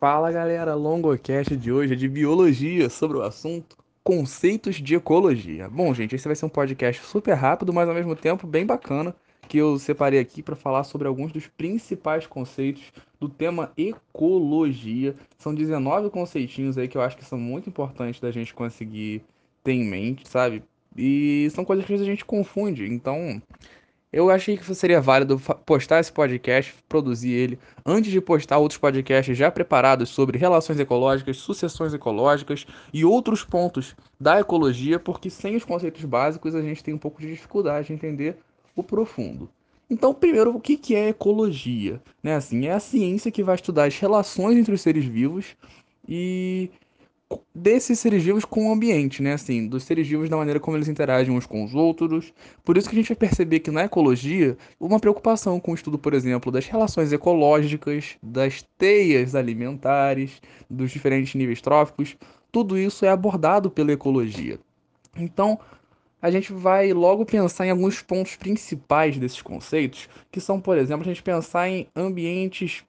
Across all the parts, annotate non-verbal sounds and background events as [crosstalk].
Fala galera, longocast de hoje é de biologia sobre o assunto conceitos de ecologia. Bom, gente, esse vai ser um podcast super rápido, mas ao mesmo tempo bem bacana, que eu separei aqui para falar sobre alguns dos principais conceitos do tema ecologia. São 19 conceitinhos aí que eu acho que são muito importantes da gente conseguir ter em mente, sabe? E são coisas que a gente confunde, então eu achei que seria válido postar esse podcast, produzir ele, antes de postar outros podcasts já preparados sobre relações ecológicas, sucessões ecológicas e outros pontos da ecologia, porque sem os conceitos básicos a gente tem um pouco de dificuldade de entender o profundo. Então, primeiro, o que é ecologia? Né, assim, é a ciência que vai estudar as relações entre os seres vivos e desses seres vivos com o ambiente, né? Assim, dos seres vivos da maneira como eles interagem uns com os outros. Por isso que a gente vai perceber que na ecologia, uma preocupação com o estudo, por exemplo, das relações ecológicas, das teias alimentares, dos diferentes níveis tróficos, tudo isso é abordado pela ecologia. Então, a gente vai logo pensar em alguns pontos principais desses conceitos, que são, por exemplo, a gente pensar em ambientes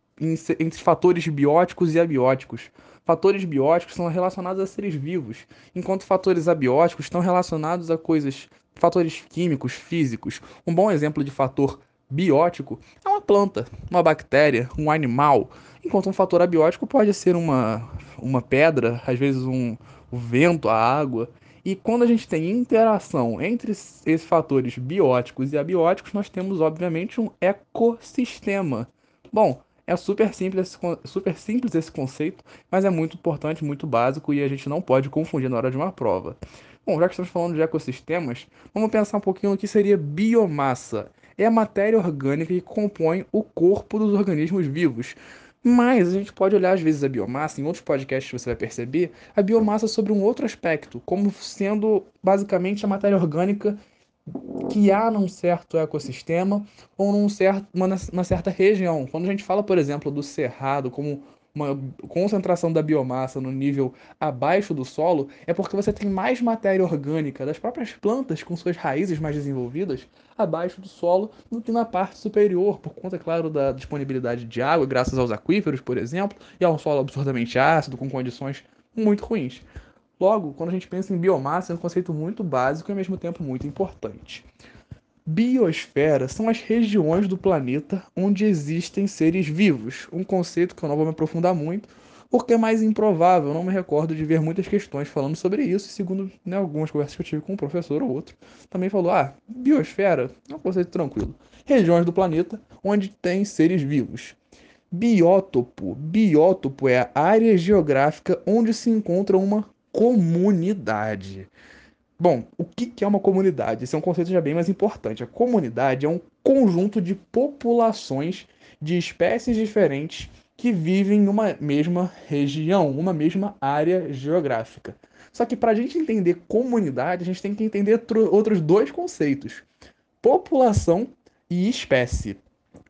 entre fatores bióticos e abióticos. Fatores bióticos são relacionados a seres vivos, enquanto fatores abióticos estão relacionados a coisas, fatores químicos, físicos. Um bom exemplo de fator biótico é uma planta, uma bactéria, um animal, enquanto um fator abiótico pode ser uma, uma pedra, às vezes um, o vento, a água. E quando a gente tem interação entre esses fatores bióticos e abióticos, nós temos, obviamente, um ecossistema. Bom, é super simples, super simples esse conceito, mas é muito importante, muito básico e a gente não pode confundir na hora de uma prova. Bom, já que estamos falando de ecossistemas, vamos pensar um pouquinho no que seria biomassa. É a matéria orgânica que compõe o corpo dos organismos vivos. Mas a gente pode olhar às vezes a biomassa, em outros podcasts você vai perceber, a biomassa sobre um outro aspecto, como sendo basicamente a matéria orgânica que há num certo ecossistema ou num certo, uma, uma certa região. Quando a gente fala, por exemplo, do cerrado como uma concentração da biomassa no nível abaixo do solo, é porque você tem mais matéria orgânica das próprias plantas com suas raízes mais desenvolvidas abaixo do solo do que na parte superior, por conta, claro, da disponibilidade de água, graças aos aquíferos, por exemplo, e a um solo absurdamente ácido, com condições muito ruins. Logo, quando a gente pensa em biomassa, é um conceito muito básico e ao mesmo tempo muito importante. Biosfera são as regiões do planeta onde existem seres vivos, um conceito que eu não vou me aprofundar muito, porque é mais improvável, eu não me recordo de ver muitas questões falando sobre isso, e segundo né, algumas conversas que eu tive com um professor ou outro, também falou, ah, biosfera é um conceito tranquilo. Regiões do planeta onde tem seres vivos. Biótopo. Biótopo é a área geográfica onde se encontra uma comunidade. Bom, o que é uma comunidade? Esse é um conceito já bem mais importante. A comunidade é um conjunto de populações de espécies diferentes que vivem em uma mesma região, uma mesma área geográfica. Só que para a gente entender comunidade, a gente tem que entender outros dois conceitos: população e espécie.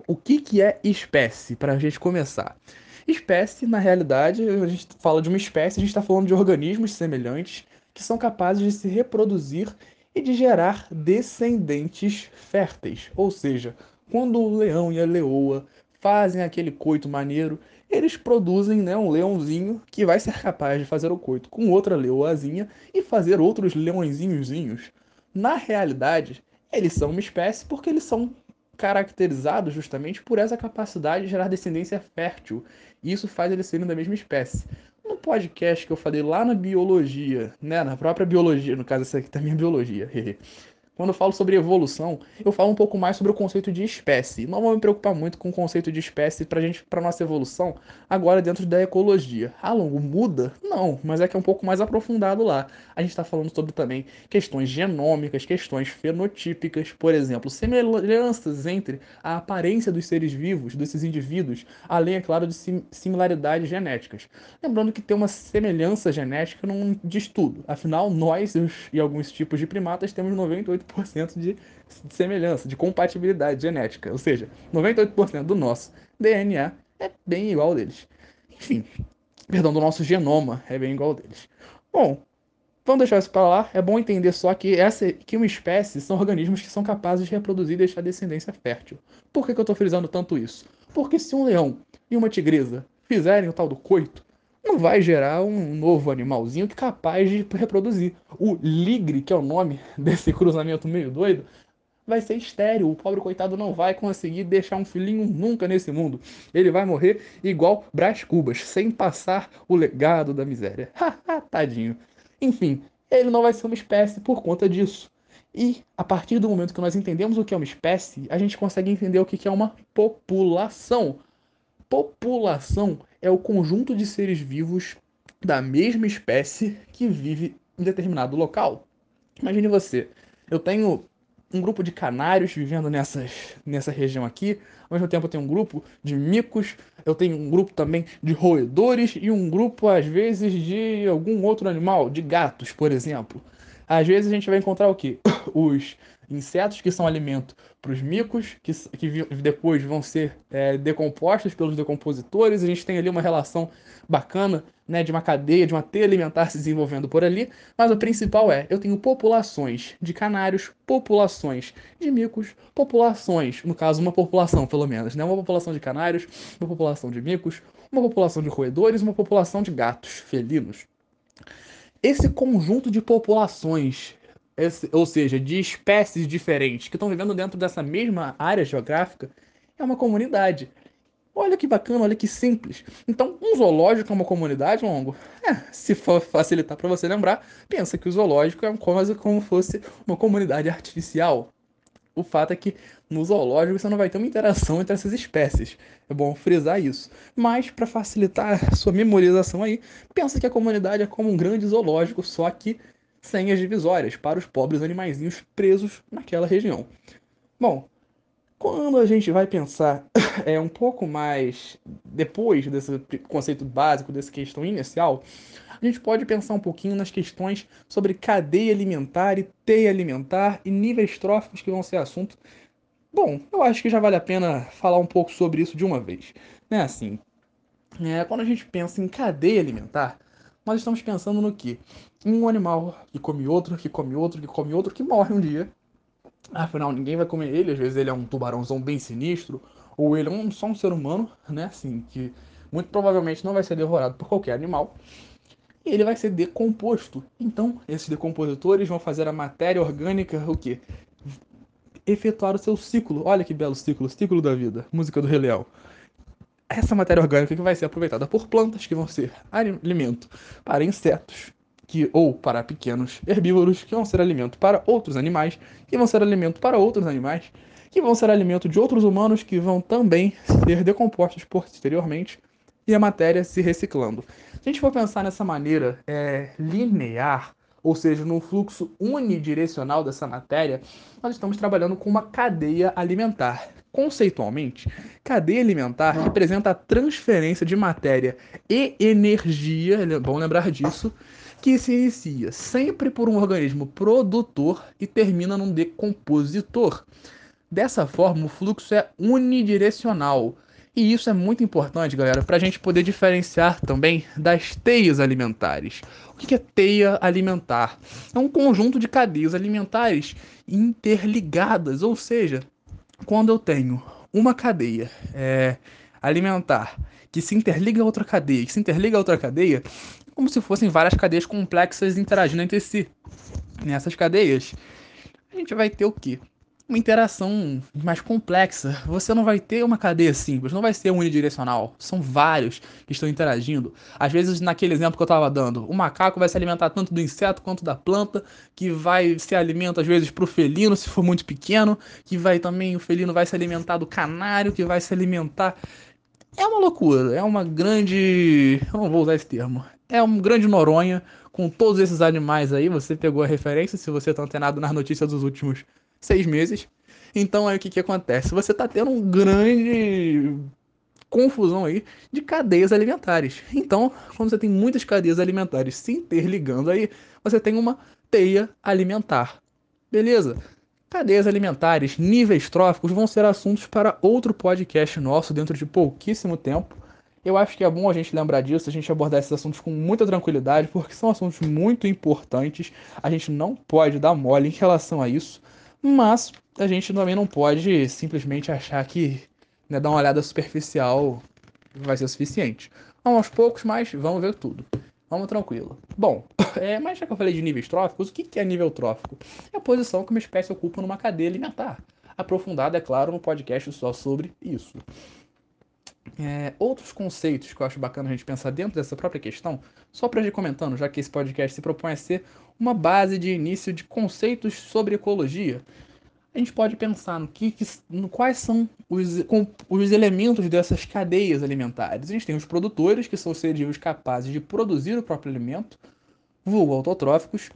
O que, que é espécie, para a gente começar? Espécie, na realidade, a gente fala de uma espécie, a gente está falando de organismos semelhantes que são capazes de se reproduzir e de gerar descendentes férteis. Ou seja, quando o leão e a leoa fazem aquele coito maneiro, eles produzem né, um leãozinho que vai ser capaz de fazer o coito com outra leoazinha e fazer outros leõezinhozinhos. Na realidade, eles são uma espécie porque eles são caracterizados justamente por essa capacidade de gerar descendência fértil. E isso faz eles serem da mesma espécie. No podcast que eu falei lá na biologia, né, na própria biologia, no caso essa aqui também é biologia, [laughs] Quando eu falo sobre evolução, eu falo um pouco mais sobre o conceito de espécie. Não vou me preocupar muito com o conceito de espécie para gente, para nossa evolução, agora dentro da ecologia. Ah, longo muda? Não, mas é que é um pouco mais aprofundado lá. A gente está falando sobre também questões genômicas, questões fenotípicas, por exemplo, semelhanças entre a aparência dos seres vivos, desses indivíduos, além, é claro, de similaridades genéticas. Lembrando que ter uma semelhança genética não diz tudo. Afinal, nós e alguns tipos de primatas temos 98 98% de semelhança, de compatibilidade genética. Ou seja, 98% do nosso DNA é bem igual ao deles. Enfim, perdão, do nosso genoma é bem igual ao deles. Bom, vamos deixar isso para lá. É bom entender só que, essa, que uma espécie são organismos que são capazes de reproduzir e deixar descendência fértil. Por que, que eu estou frisando tanto isso? Porque se um leão e uma tigresa fizerem o tal do coito, não vai gerar um novo animalzinho que é capaz de reproduzir. O ligre, que é o nome [laughs] desse cruzamento meio doido, vai ser estéreo. O pobre coitado não vai conseguir deixar um filhinho nunca nesse mundo. Ele vai morrer igual Brás Cubas, sem passar o legado da miséria. [laughs] Haha, tadinho. Enfim, ele não vai ser uma espécie por conta disso. E a partir do momento que nós entendemos o que é uma espécie, a gente consegue entender o que é uma população. População é o conjunto de seres vivos da mesma espécie que vive em determinado local. Imagine você, eu tenho um grupo de canários vivendo nessas, nessa região aqui. Ao mesmo tempo eu tenho um grupo de micos, eu tenho um grupo também de roedores e um grupo, às vezes, de algum outro animal, de gatos, por exemplo. Às vezes a gente vai encontrar o quê? [coughs] Os insetos que são alimento para os micos, que, que depois vão ser é, decompostos pelos decompositores. A gente tem ali uma relação bacana né, de uma cadeia, de uma teia alimentar se desenvolvendo por ali, mas o principal é, eu tenho populações de canários, populações de micos, populações, no caso uma população pelo menos, né, uma população de canários, uma população de micos, uma população de roedores, uma população de gatos, felinos. Esse conjunto de populações, ou seja, de espécies diferentes que estão vivendo dentro dessa mesma área geográfica, é uma comunidade. Olha que bacana, olha que simples. Então, um zoológico é uma comunidade, Longo? É, se for facilitar para você lembrar, pensa que o zoológico é quase como fosse uma comunidade artificial. O fato é que no zoológico você não vai ter uma interação entre essas espécies. É bom frisar isso. Mas, para facilitar a sua memorização aí, pensa que a comunidade é como um grande zoológico, só que sem as divisórias, para os pobres animaizinhos presos naquela região. Bom, quando a gente vai pensar [laughs] é, um pouco mais depois desse conceito básico, dessa questão inicial, a gente pode pensar um pouquinho nas questões sobre cadeia alimentar e teia alimentar e níveis tróficos que vão ser assunto. Bom, eu acho que já vale a pena falar um pouco sobre isso de uma vez. Né, assim, é, quando a gente pensa em cadeia alimentar, nós estamos pensando no que? Em um animal que come outro, que come outro, que come outro, que morre um dia Afinal, ninguém vai comer ele, às vezes ele é um tubarãozão bem sinistro, ou ele é um, só um ser humano, né? Assim, que muito provavelmente não vai ser devorado por qualquer animal. E ele vai ser decomposto. Então, esses decompositores vão fazer a matéria orgânica o quê? Efetuar o seu ciclo. Olha que belo ciclo, ciclo da vida. Música do Rei Leão. Essa matéria orgânica que vai ser aproveitada por plantas que vão ser alimento para insetos, que ou para pequenos herbívoros que vão ser alimento para outros animais, que vão ser alimento para outros animais, que vão ser alimento de outros humanos que vão também ser decompostos posteriormente e a matéria se reciclando. Se a gente for pensar nessa maneira é, linear, ou seja, num fluxo unidirecional dessa matéria, nós estamos trabalhando com uma cadeia alimentar. Conceitualmente, cadeia alimentar representa a transferência de matéria e energia, é bom lembrar disso, que se inicia sempre por um organismo produtor e termina num decompositor. Dessa forma, o fluxo é unidirecional. E isso é muito importante, galera, para a gente poder diferenciar também das teias alimentares. O que é teia alimentar? É um conjunto de cadeias alimentares interligadas, ou seja, quando eu tenho uma cadeia é, alimentar que se interliga a outra cadeia, que se interliga a outra cadeia, como se fossem várias cadeias complexas interagindo entre si. Nessas cadeias, a gente vai ter o quê? Uma interação mais complexa. Você não vai ter uma cadeia simples, não vai ser unidirecional. São vários que estão interagindo. Às vezes, naquele exemplo que eu estava dando, o macaco vai se alimentar tanto do inseto quanto da planta, que vai se alimentar às vezes para o felino, se for muito pequeno, que vai também, o felino vai se alimentar do canário, que vai se alimentar é uma loucura, é uma grande. Eu não vou usar esse termo é um grande Noronha com todos esses animais aí. Você pegou a referência se você está antenado nas notícias dos últimos seis meses. Então aí o que, que acontece? Você está tendo um grande confusão aí de cadeias alimentares. Então, quando você tem muitas cadeias alimentares se interligando aí, você tem uma teia alimentar. Beleza? Cadeias alimentares, níveis tróficos vão ser assuntos para outro podcast nosso dentro de pouquíssimo tempo. Eu acho que é bom a gente lembrar disso, a gente abordar esses assuntos com muita tranquilidade, porque são assuntos muito importantes. A gente não pode dar mole em relação a isso, mas a gente também não pode simplesmente achar que né, dar uma olhada superficial vai ser suficiente. Vamos aos poucos, mas vamos ver tudo. Vamos tranquilo. Bom, [laughs] é, mas já que eu falei de níveis tróficos, o que é nível trófico? É a posição que uma espécie ocupa numa cadeia alimentar. Aprofundado, é claro, no podcast só sobre isso. É, outros conceitos que eu acho bacana a gente pensar dentro dessa própria questão, só para ir comentando, já que esse podcast se propõe a ser uma base de início de conceitos sobre ecologia, a gente pode pensar no que, no quais são os, com, os elementos dessas cadeias alimentares. A gente tem os produtores, que são seres vivos capazes de produzir o próprio alimento, vulgo autotróficos.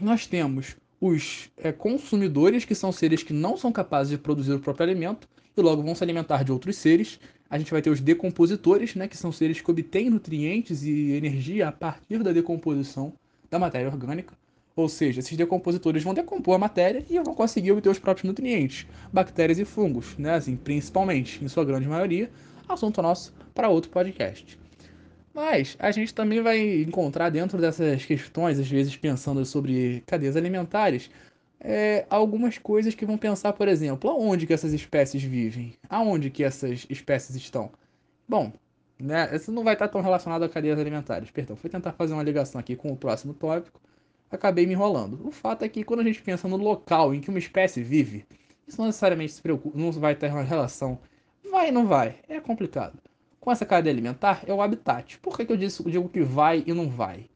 Nós temos os é, consumidores, que são seres que não são capazes de produzir o próprio alimento e logo vão se alimentar de outros seres. A gente vai ter os decompositores, né, que são seres que obtêm nutrientes e energia a partir da decomposição da matéria orgânica. Ou seja, esses decompositores vão decompor a matéria e vão conseguir obter os próprios nutrientes, bactérias e fungos, né? Assim, principalmente, em sua grande maioria, assunto nosso para outro podcast. Mas a gente também vai encontrar dentro dessas questões, às vezes pensando sobre cadeias alimentares, é, algumas coisas que vão pensar, por exemplo, aonde que essas espécies vivem? Aonde que essas espécies estão? Bom, né, isso não vai estar tão relacionado a cadeias alimentares. Perdão, fui tentar fazer uma ligação aqui com o próximo tópico, acabei me enrolando. O fato é que quando a gente pensa no local em que uma espécie vive, isso não necessariamente se preocupa, não vai ter uma relação. Vai não vai, é complicado. Com essa cadeia alimentar é o habitat. Por que, que eu digo que vai e não vai?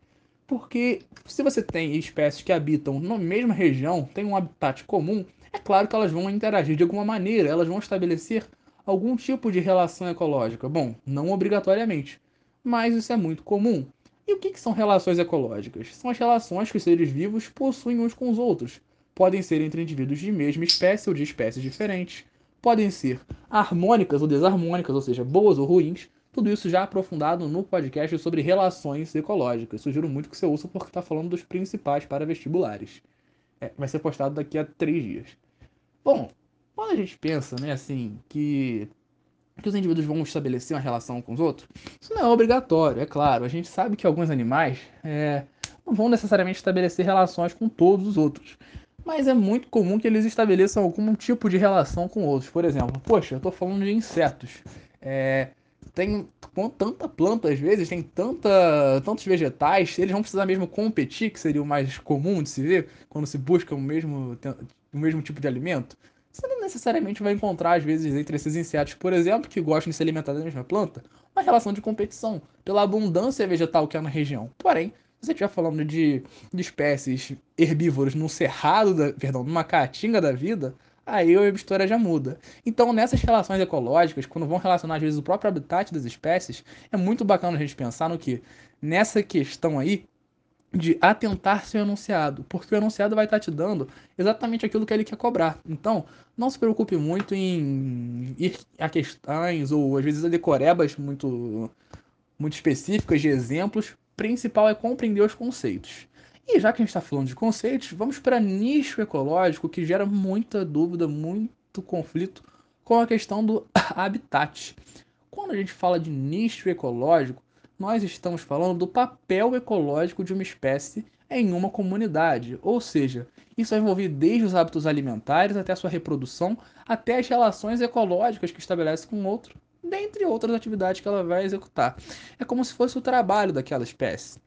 Porque se você tem espécies que habitam na mesma região, tem um habitat comum, é claro que elas vão interagir de alguma maneira, elas vão estabelecer algum tipo de relação ecológica. Bom, não obrigatoriamente, mas isso é muito comum. E o que, que são relações ecológicas? São as relações que os seres vivos possuem uns com os outros. Podem ser entre indivíduos de mesma espécie ou de espécies diferentes. Podem ser harmônicas ou desarmônicas, ou seja, boas ou ruins. Tudo isso já aprofundado no podcast sobre relações ecológicas. Sugiro muito que você ouça porque está falando dos principais para vestibulares. É, vai ser postado daqui a três dias. Bom, quando a gente pensa, né, assim, que que os indivíduos vão estabelecer uma relação com os outros? Isso não é obrigatório, é claro. A gente sabe que alguns animais é, não vão necessariamente estabelecer relações com todos os outros. Mas é muito comum que eles estabeleçam algum tipo de relação com outros. Por exemplo, poxa, eu estou falando de insetos. É, tem tanta planta às vezes, tem tanta, tantos vegetais, eles vão precisar mesmo competir, que seria o mais comum de se ver quando se busca o mesmo, o mesmo tipo de alimento. Você não necessariamente vai encontrar, às vezes, entre esses insetos, por exemplo, que gostam de se alimentar da mesma planta, uma relação de competição pela abundância vegetal que há na região. Porém, se você estiver falando de, de espécies herbívoras num cerrado, da, perdão, numa caatinga da vida, aí a história já muda. Então, nessas relações ecológicas, quando vão relacionar às vezes o próprio habitat das espécies, é muito bacana a gente pensar no que nessa questão aí de atentar seu enunciado, porque o enunciado vai estar te dando exatamente aquilo que ele quer cobrar. Então, não se preocupe muito em ir a questões ou às vezes a decorebas muito muito específicas de exemplos. O principal é compreender os conceitos. E já que a gente está falando de conceitos, vamos para nicho ecológico que gera muita dúvida, muito conflito com a questão do [laughs] habitat. Quando a gente fala de nicho ecológico, nós estamos falando do papel ecológico de uma espécie em uma comunidade. Ou seja, isso vai envolver desde os hábitos alimentares até a sua reprodução, até as relações ecológicas que estabelece com o outro, dentre outras atividades que ela vai executar. É como se fosse o trabalho daquela espécie.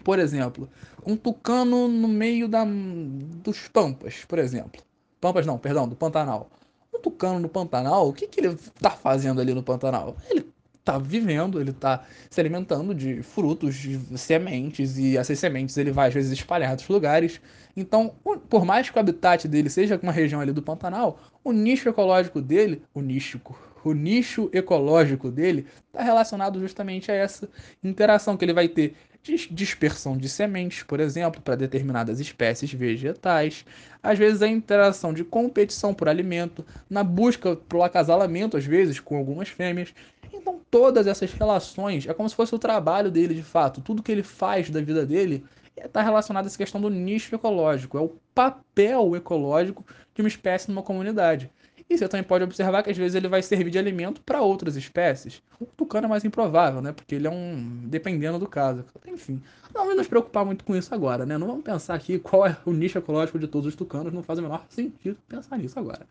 Por exemplo, um tucano no meio da, dos pampas, por exemplo. Pampas não, perdão, do Pantanal. Um tucano no Pantanal, o que, que ele está fazendo ali no Pantanal? Ele está vivendo, ele está se alimentando de frutos, de sementes, e essas sementes ele vai às vezes espalhar outros lugares. Então, por mais que o habitat dele seja uma região ali do Pantanal, o nicho ecológico dele, o nicho, o nicho ecológico dele está relacionado justamente a essa interação que ele vai ter dispersão de sementes, por exemplo, para determinadas espécies vegetais, às vezes a interação de competição por alimento, na busca pelo acasalamento, às vezes, com algumas fêmeas, então, todas essas relações é como se fosse o trabalho dele de fato. Tudo que ele faz da vida dele está relacionado a essa questão do nicho ecológico. É o papel ecológico de uma espécie numa comunidade. E você também pode observar que às vezes ele vai servir de alimento para outras espécies. O tucano é mais improvável, né? Porque ele é um. dependendo do caso. Enfim, não vamos nos preocupar muito com isso agora, né? Não vamos pensar aqui qual é o nicho ecológico de todos os tucanos, não faz o menor sentido pensar nisso agora.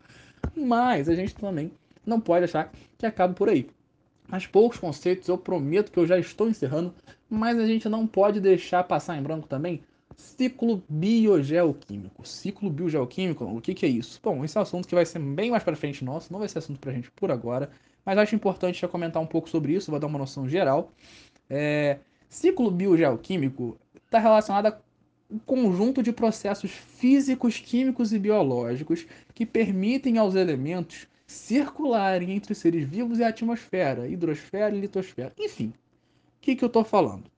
Mas a gente também não pode achar que acaba por aí. Mas poucos conceitos, eu prometo que eu já estou encerrando, mas a gente não pode deixar passar em branco também ciclo biogeoquímico. Ciclo biogeoquímico, o que, que é isso? Bom, esse é um assunto que vai ser bem mais para frente nosso, não vai ser assunto para gente por agora, mas acho importante já comentar um pouco sobre isso, vou dar uma noção geral. É, ciclo biogeoquímico está relacionado a um conjunto de processos físicos, químicos e biológicos que permitem aos elementos circularem entre os seres vivos e a atmosfera, hidrosfera e litosfera. Enfim, o que, que eu estou falando?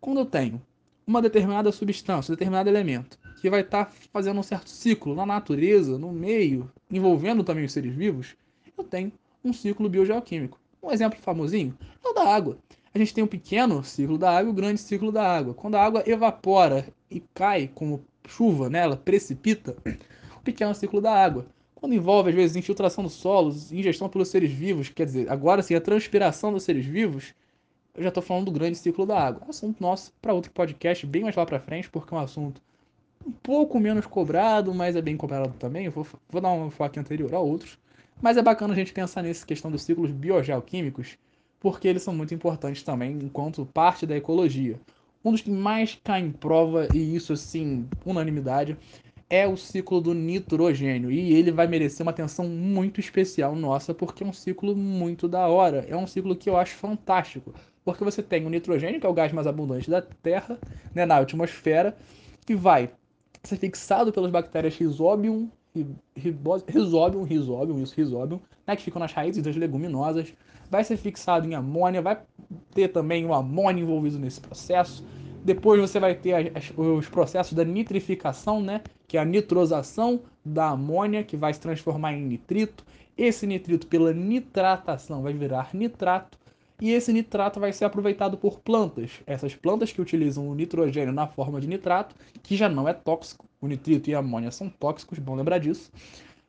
Quando eu tenho uma determinada substância, um determinado elemento, que vai estar tá fazendo um certo ciclo na natureza, no meio, envolvendo também os seres vivos, eu tenho um ciclo biogeoquímico. Um exemplo famosinho é o da água. A gente tem um pequeno ciclo da água e um grande ciclo da água. Quando a água evapora e cai como chuva, né, precipita, o pequeno ciclo da água. Quando envolve, às vezes, infiltração dos solos, ingestão pelos seres vivos, quer dizer, agora sim, a transpiração dos seres vivos, eu já estou falando do grande ciclo da água. Assunto nosso para outro podcast, bem mais lá para frente, porque é um assunto um pouco menos cobrado, mas é bem cobrado também. Vou, vou dar um foco anterior a outros. Mas é bacana a gente pensar nessa questão dos ciclos biogeoquímicos, porque eles são muito importantes também enquanto parte da ecologia. Um dos que mais cai em prova, e isso assim, unanimidade, é o ciclo do nitrogênio. E ele vai merecer uma atenção muito especial nossa, porque é um ciclo muito da hora. É um ciclo que eu acho fantástico. Porque você tem o nitrogênio, que é o gás mais abundante da Terra, né, na atmosfera, que vai ser fixado pelas bactérias Rhizobium, Rhizobium, Rhizobium, isso, Rhizobium, né, que ficam nas raízes das leguminosas, vai ser fixado em amônia, vai ter também o amônio envolvido nesse processo. Depois você vai ter as, os processos da nitrificação, né, que é a nitrosação da amônia, que vai se transformar em nitrito. Esse nitrito, pela nitratação, vai virar nitrato e esse nitrato vai ser aproveitado por plantas. Essas plantas que utilizam o nitrogênio na forma de nitrato, que já não é tóxico, o nitrito e a amônia são tóxicos, bom lembrar disso.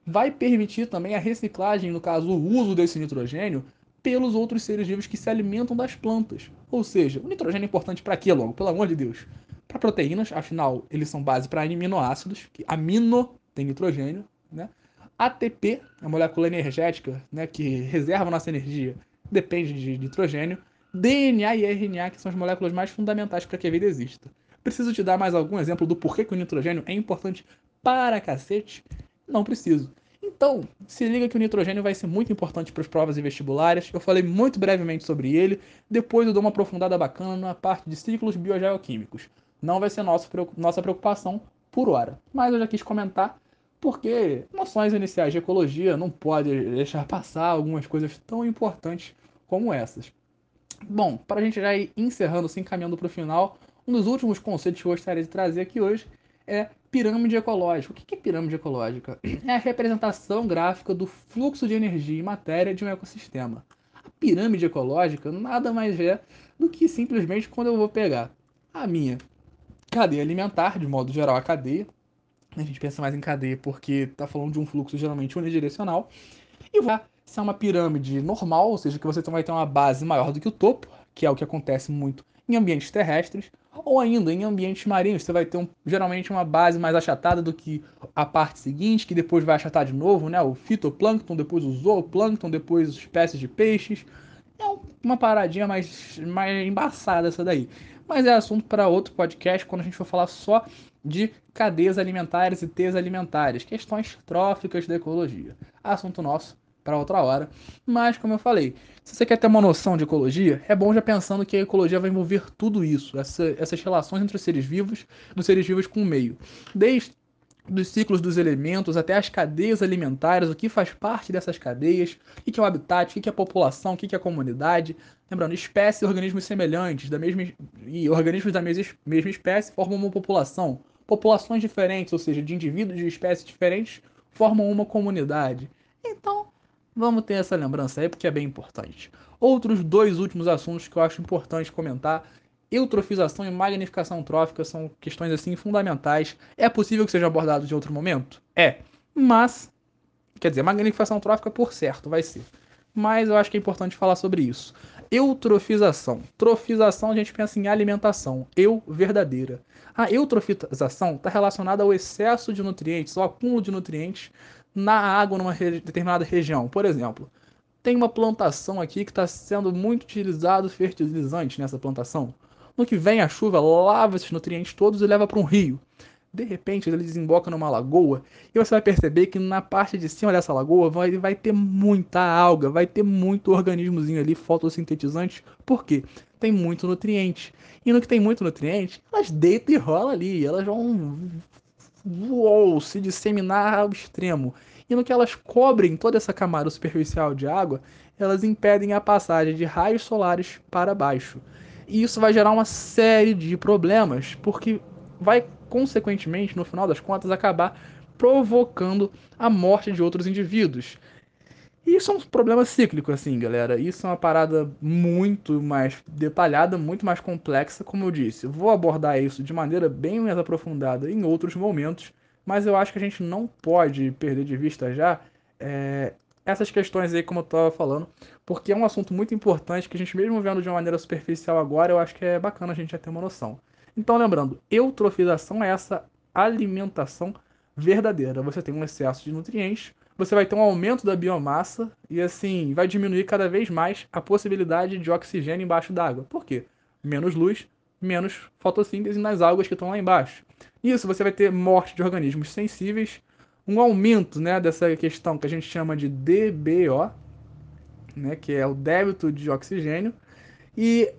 Vai permitir também a reciclagem, no caso, o uso desse nitrogênio pelos outros seres vivos que se alimentam das plantas. Ou seja, o nitrogênio é importante para quê, logo? Pelo amor de Deus. Para proteínas, afinal, eles são base para aminoácidos, que amino tem nitrogênio, né? ATP, a molécula energética, né, que reserva nossa energia, depende de nitrogênio, DNA e RNA, que são as moléculas mais fundamentais para que a vida exista. Preciso te dar mais algum exemplo do porquê que o nitrogênio é importante para cacete? Não preciso. Então, se liga que o nitrogênio vai ser muito importante para as provas e vestibulares. Eu falei muito brevemente sobre ele, depois eu dou uma aprofundada bacana na parte de ciclos biogeoquímicos. Não vai ser nosso, nossa preocupação por hora, mas eu já quis comentar porque noções iniciais de ecologia não pode deixar passar algumas coisas tão importantes como essas. Bom, para a gente já ir encerrando, se encaminhando para o final, um dos últimos conceitos que eu gostaria de trazer aqui hoje é pirâmide ecológica. O que é pirâmide ecológica? É a representação gráfica do fluxo de energia e matéria de um ecossistema. A pirâmide ecológica nada mais é do que simplesmente quando eu vou pegar a minha cadeia alimentar, de modo geral a cadeia, a gente pensa mais em cadeia porque está falando de um fluxo geralmente unidirecional. E vai ser uma pirâmide normal, ou seja, que você vai ter uma base maior do que o topo, que é o que acontece muito em ambientes terrestres, ou ainda em ambientes marinhos, você vai ter um, geralmente uma base mais achatada do que a parte seguinte, que depois vai achatar de novo, né? O fitoplâncton, depois o zooplâncton, depois espécies de peixes. É uma paradinha mais, mais embaçada essa daí. Mas é assunto para outro podcast, quando a gente for falar só de cadeias alimentares e teias alimentares, questões tróficas da ecologia. Assunto nosso para outra hora. Mas, como eu falei, se você quer ter uma noção de ecologia, é bom já pensando que a ecologia vai envolver tudo isso, essa, essas relações entre os seres vivos, dos seres vivos com o meio. Desde dos ciclos dos elementos até as cadeias alimentares, o que faz parte dessas cadeias, o que é o habitat, o que é a população, o que é a comunidade. Lembrando, espécies e organismos semelhantes da mesma, e organismos da mesma, mesma espécie formam uma população populações diferentes, ou seja, de indivíduos de espécies diferentes, formam uma comunidade. Então, vamos ter essa lembrança aí, porque é bem importante. Outros dois últimos assuntos que eu acho importante comentar eutrofização e magnificação trófica são questões assim fundamentais. É possível que seja abordado em outro momento? É. Mas, quer dizer, magnificação trófica por certo vai ser. Mas eu acho que é importante falar sobre isso. Eutrofização. Trofização a gente pensa em alimentação. Eu verdadeira. A eutrofização está relacionada ao excesso de nutrientes, ao acúmulo de nutrientes na água numa determinada região. Por exemplo, tem uma plantação aqui que está sendo muito utilizado fertilizante nessa plantação. No que vem a chuva lava esses nutrientes todos e leva para um rio. De repente ele desemboca numa lagoa e você vai perceber que na parte de cima dessa lagoa vai, vai ter muita alga, vai ter muito organismozinho ali fotossintetizante. Por quê? Tem muito nutriente. E no que tem muito nutriente, elas deitam e rolam ali, elas vão uou, se disseminar ao extremo. E no que elas cobrem toda essa camada superficial de água, elas impedem a passagem de raios solares para baixo. E isso vai gerar uma série de problemas, porque vai consequentemente, no final das contas, acabar provocando a morte de outros indivíduos. E isso é um problema cíclico, assim, galera. Isso é uma parada muito mais detalhada, muito mais complexa, como eu disse. Vou abordar isso de maneira bem mais aprofundada em outros momentos, mas eu acho que a gente não pode perder de vista já é, essas questões aí, como eu estava falando, porque é um assunto muito importante que a gente, mesmo vendo de uma maneira superficial agora, eu acho que é bacana a gente já ter uma noção. Então, lembrando, eutrofização é essa alimentação verdadeira. Você tem um excesso de nutrientes, você vai ter um aumento da biomassa e assim vai diminuir cada vez mais a possibilidade de oxigênio embaixo d'água. Por quê? Menos luz, menos fotossíntese nas algas que estão lá embaixo. Isso você vai ter morte de organismos sensíveis, um aumento né, dessa questão que a gente chama de DBO, né, que é o débito de oxigênio, e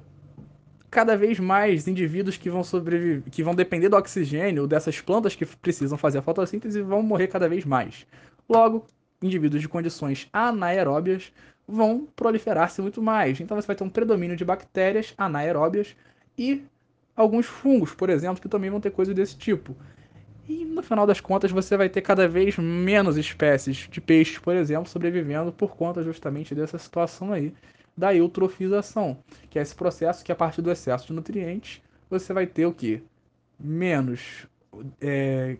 cada vez mais indivíduos que vão sobreviver, que vão depender do oxigênio dessas plantas que precisam fazer a fotossíntese vão morrer cada vez mais. Logo, indivíduos de condições anaeróbias vão proliferar-se muito mais. Então você vai ter um predomínio de bactérias anaeróbias e alguns fungos, por exemplo, que também vão ter coisas desse tipo. E no final das contas você vai ter cada vez menos espécies de peixes, por exemplo, sobrevivendo por conta justamente dessa situação aí da eutrofização, que é esse processo que a partir do excesso de nutrientes você vai ter o que? Menos é,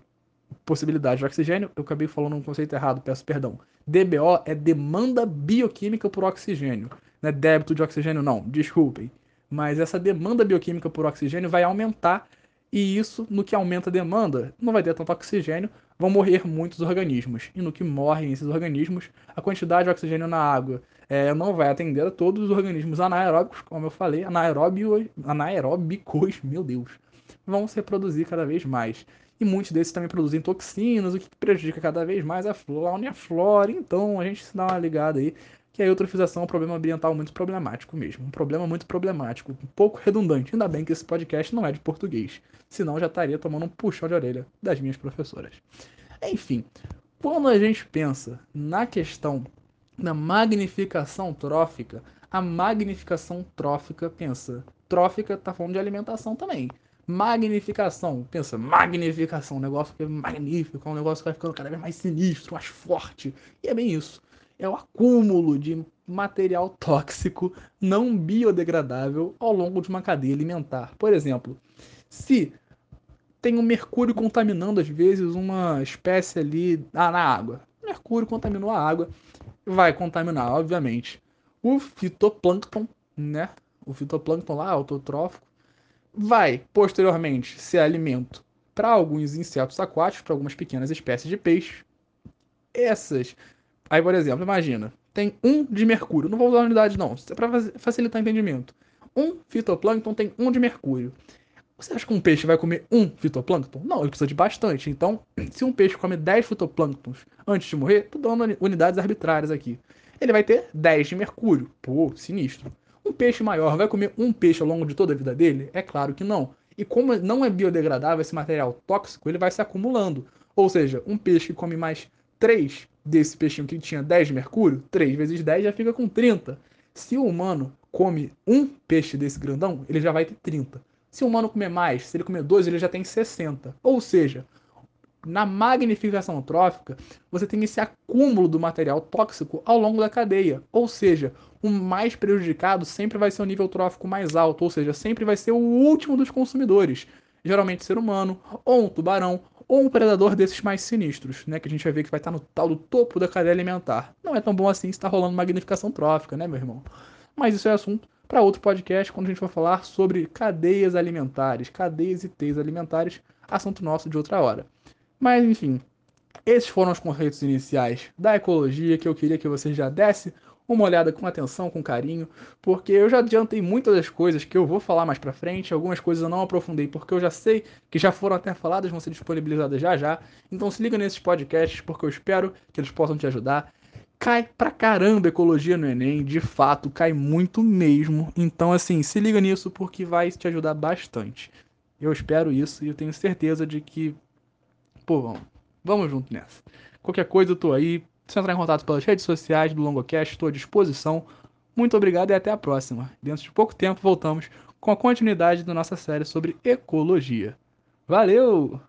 possibilidade de oxigênio. Eu acabei falando um conceito errado, peço perdão. DBO é demanda bioquímica por oxigênio. Não é débito de oxigênio, não, desculpem. Mas essa demanda bioquímica por oxigênio vai aumentar e isso, no que aumenta a demanda, não vai ter tanto oxigênio, vão morrer muitos organismos. E no que morrem esses organismos, a quantidade de oxigênio na água é, não vai atender a todos os organismos anaeróbicos, como eu falei, anaeróbicos, meu Deus, vão se reproduzir cada vez mais. E muitos desses também produzem toxinas, o que prejudica cada vez mais a fauna e a flora. Então a gente se dá uma ligada aí que a eutrofização é um problema ambiental muito problemático mesmo. Um problema muito problemático, um pouco redundante. Ainda bem que esse podcast não é de português. Senão já estaria tomando um puxão de orelha das minhas professoras. Enfim, quando a gente pensa na questão da magnificação trófica, a magnificação trófica pensa, trófica tá falando de alimentação também. Magnificação, pensa, magnificação, um negócio que é magnífico, um negócio que vai ficando cada vez mais sinistro, mais forte. E é bem isso é o acúmulo de material tóxico não biodegradável ao longo de uma cadeia alimentar. Por exemplo, se tem um mercúrio contaminando às vezes uma espécie ali ah, na água. mercúrio contaminou a água, vai contaminar, obviamente, o fitoplâncton, né? O fitoplâncton lá, autotrófico, vai posteriormente ser alimento para alguns insetos aquáticos, para algumas pequenas espécies de peixe. Essas Aí, por exemplo, imagina, tem um de mercúrio. Não vou usar unidade, não. É para facilitar o entendimento. Um fitoplâncton tem um de mercúrio. Você acha que um peixe vai comer um fitoplâncton? Não, ele precisa de bastante. Então, se um peixe come 10 fitoplânctons antes de morrer, tô dando unidades arbitrárias aqui. Ele vai ter 10 de mercúrio. Pô, sinistro. Um peixe maior vai comer um peixe ao longo de toda a vida dele? É claro que não. E como não é biodegradável esse material tóxico, ele vai se acumulando. Ou seja, um peixe que come mais 3 desse peixinho que tinha 10 de mercúrio, 3 vezes 10 já fica com 30. Se o humano come um peixe desse grandão, ele já vai ter 30. Se o humano comer mais, se ele comer dois, ele já tem 60. Ou seja, na magnificação trófica, você tem esse acúmulo do material tóxico ao longo da cadeia. Ou seja, o mais prejudicado sempre vai ser o nível trófico mais alto, ou seja, sempre vai ser o último dos consumidores. Geralmente ser humano, ou um tubarão, ou um predador desses mais sinistros, né? Que a gente vai ver que vai estar no tal do topo da cadeia alimentar. Não é tão bom assim se está rolando magnificação trófica, né, meu irmão? Mas isso é assunto para outro podcast quando a gente for falar sobre cadeias alimentares, cadeias e teias alimentares, assunto nosso de outra hora. Mas enfim, esses foram os conceitos iniciais da ecologia que eu queria que você já desse uma olhada com atenção, com carinho, porque eu já adiantei muitas das coisas que eu vou falar mais pra frente, algumas coisas eu não aprofundei porque eu já sei que já foram até faladas, vão ser disponibilizadas já já. Então se liga nesses podcasts porque eu espero que eles possam te ajudar. Cai pra caramba ecologia no Enem, de fato, cai muito mesmo. Então assim, se liga nisso porque vai te ajudar bastante. Eu espero isso e eu tenho certeza de que pô, vamos, vamos junto nessa. Qualquer coisa eu tô aí, se entrar em contato pelas redes sociais do Longocast, estou à disposição. Muito obrigado e até a próxima. Dentro de pouco tempo voltamos com a continuidade da nossa série sobre ecologia. Valeu!